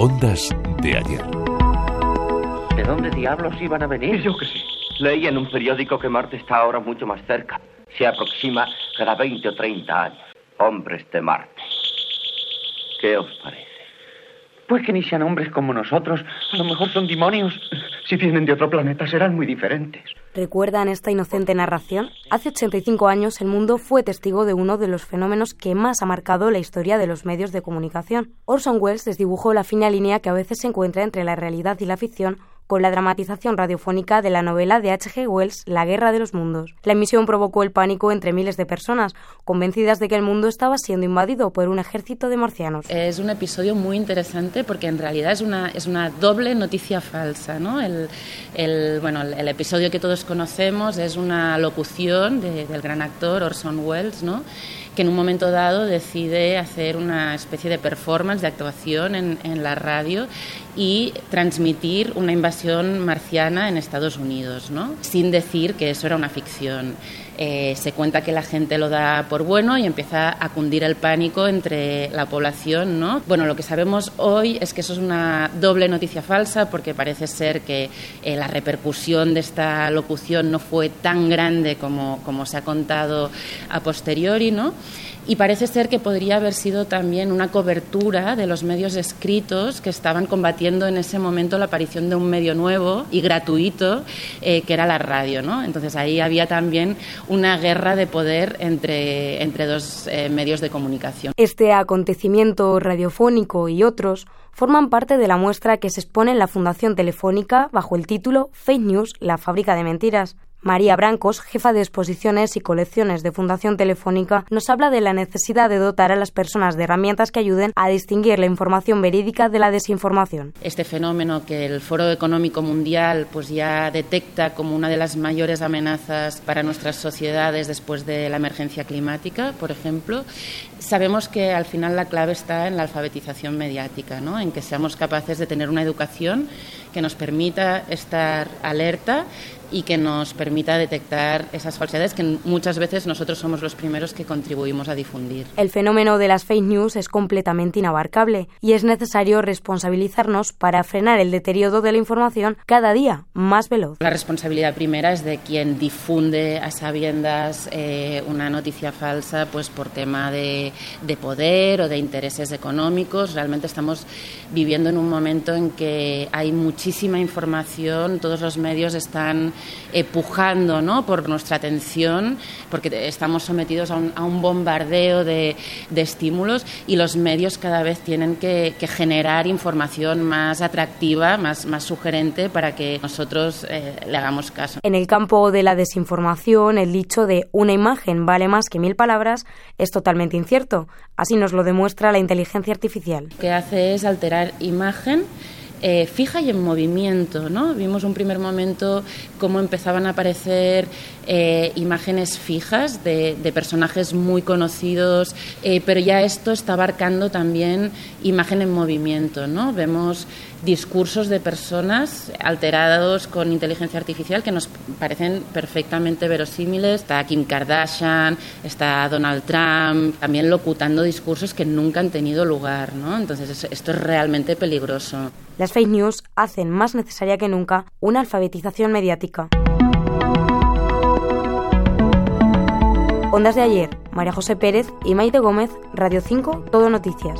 Ondas de ayer. ¿De dónde diablos iban a venir? Yo que sé. Leí en un periódico que Marte está ahora mucho más cerca. Se aproxima cada 20 o 30 años. Hombres de Marte. ¿Qué os parece? Pues que ni sean hombres como nosotros. A lo mejor son demonios. Si vienen de otro planeta serán muy diferentes. ¿Recuerdan esta inocente narración? Hace 85 años el mundo fue testigo de uno de los fenómenos que más ha marcado la historia de los medios de comunicación. Orson Welles desdibujó la fina línea que a veces se encuentra entre la realidad y la ficción con la dramatización radiofónica de la novela de H.G. Wells La Guerra de los Mundos. La emisión provocó el pánico entre miles de personas, convencidas de que el mundo estaba siendo invadido por un ejército de marcianos. Es un episodio muy interesante porque en realidad es una, es una doble noticia falsa. ¿no? El, el bueno, el episodio que todos conocemos es una locución del gran actor Orson Welles, ¿no? que en un momento dado decide hacer una especie de performance, de actuación en, en la radio y transmitir una invasión marciana en Estados Unidos, ¿no? sin decir que eso era una ficción. Eh, se cuenta que la gente lo da por bueno y empieza a cundir el pánico entre la población. ¿no? Bueno, lo que sabemos hoy es que eso es una doble noticia falsa porque parece ser que eh, la repercusión de esta locución no fue tan grande como, como se ha contado a posteriori. ¿no? y parece ser que podría haber sido también una cobertura de los medios escritos que estaban combatiendo en ese momento la aparición de un medio nuevo y gratuito eh, que era la radio. ¿no? Entonces ahí había también una guerra de poder entre, entre dos eh, medios de comunicación. Este acontecimiento radiofónico y otros forman parte de la muestra que se expone en la Fundación Telefónica bajo el título Fake News, la fábrica de mentiras. María Brancos, jefa de exposiciones y colecciones de Fundación Telefónica, nos habla de la necesidad de dotar a las personas de herramientas que ayuden a distinguir la información verídica de la desinformación. Este fenómeno que el Foro Económico Mundial pues ya detecta como una de las mayores amenazas para nuestras sociedades después de la emergencia climática, por ejemplo, sabemos que al final la clave está en la alfabetización mediática, ¿no? en que seamos capaces de tener una educación que nos permita estar alerta y que nos permita detectar esas falsedades que muchas veces nosotros somos los primeros que contribuimos a difundir. El fenómeno de las fake news es completamente inabarcable y es necesario responsabilizarnos para frenar el deterioro de la información cada día más veloz. La responsabilidad primera es de quien difunde a sabiendas eh, una noticia falsa pues por tema de, de poder o de intereses económicos. Realmente estamos viviendo en un momento en que hay muchísima información, todos los medios están eh, pujando ¿no? por nuestra atención, porque estamos sometidos a un, a un bombardeo de, de, estímulos y los medios cada vez tienen que, que generar información más atractiva, más, más, sugerente para que nosotros eh, le hagamos caso. En el campo de la desinformación, el dicho de una imagen vale más que mil palabras es totalmente incierto. Así nos lo demuestra la inteligencia artificial. Lo que hace es alterar imagen eh, fija y en movimiento. ¿no? Vimos un primer momento cómo empezaban a aparecer eh, imágenes fijas de, de, personajes muy conocidos, eh, pero ya esto está abarcando también imagen en movimiento. ¿no? Vemos discursos de personas alterados con inteligencia artificial que nos parecen perfectamente verosímiles. Está Kim Kardashian, está Donald Trump, también locutando discursos que nunca han tenido lugar. ¿no? Entonces esto es realmente peligroso. Las fake news hacen más necesaria que nunca una alfabetización mediática. Ondas de ayer, María José Pérez y Maite Gómez, Radio 5, Todo Noticias.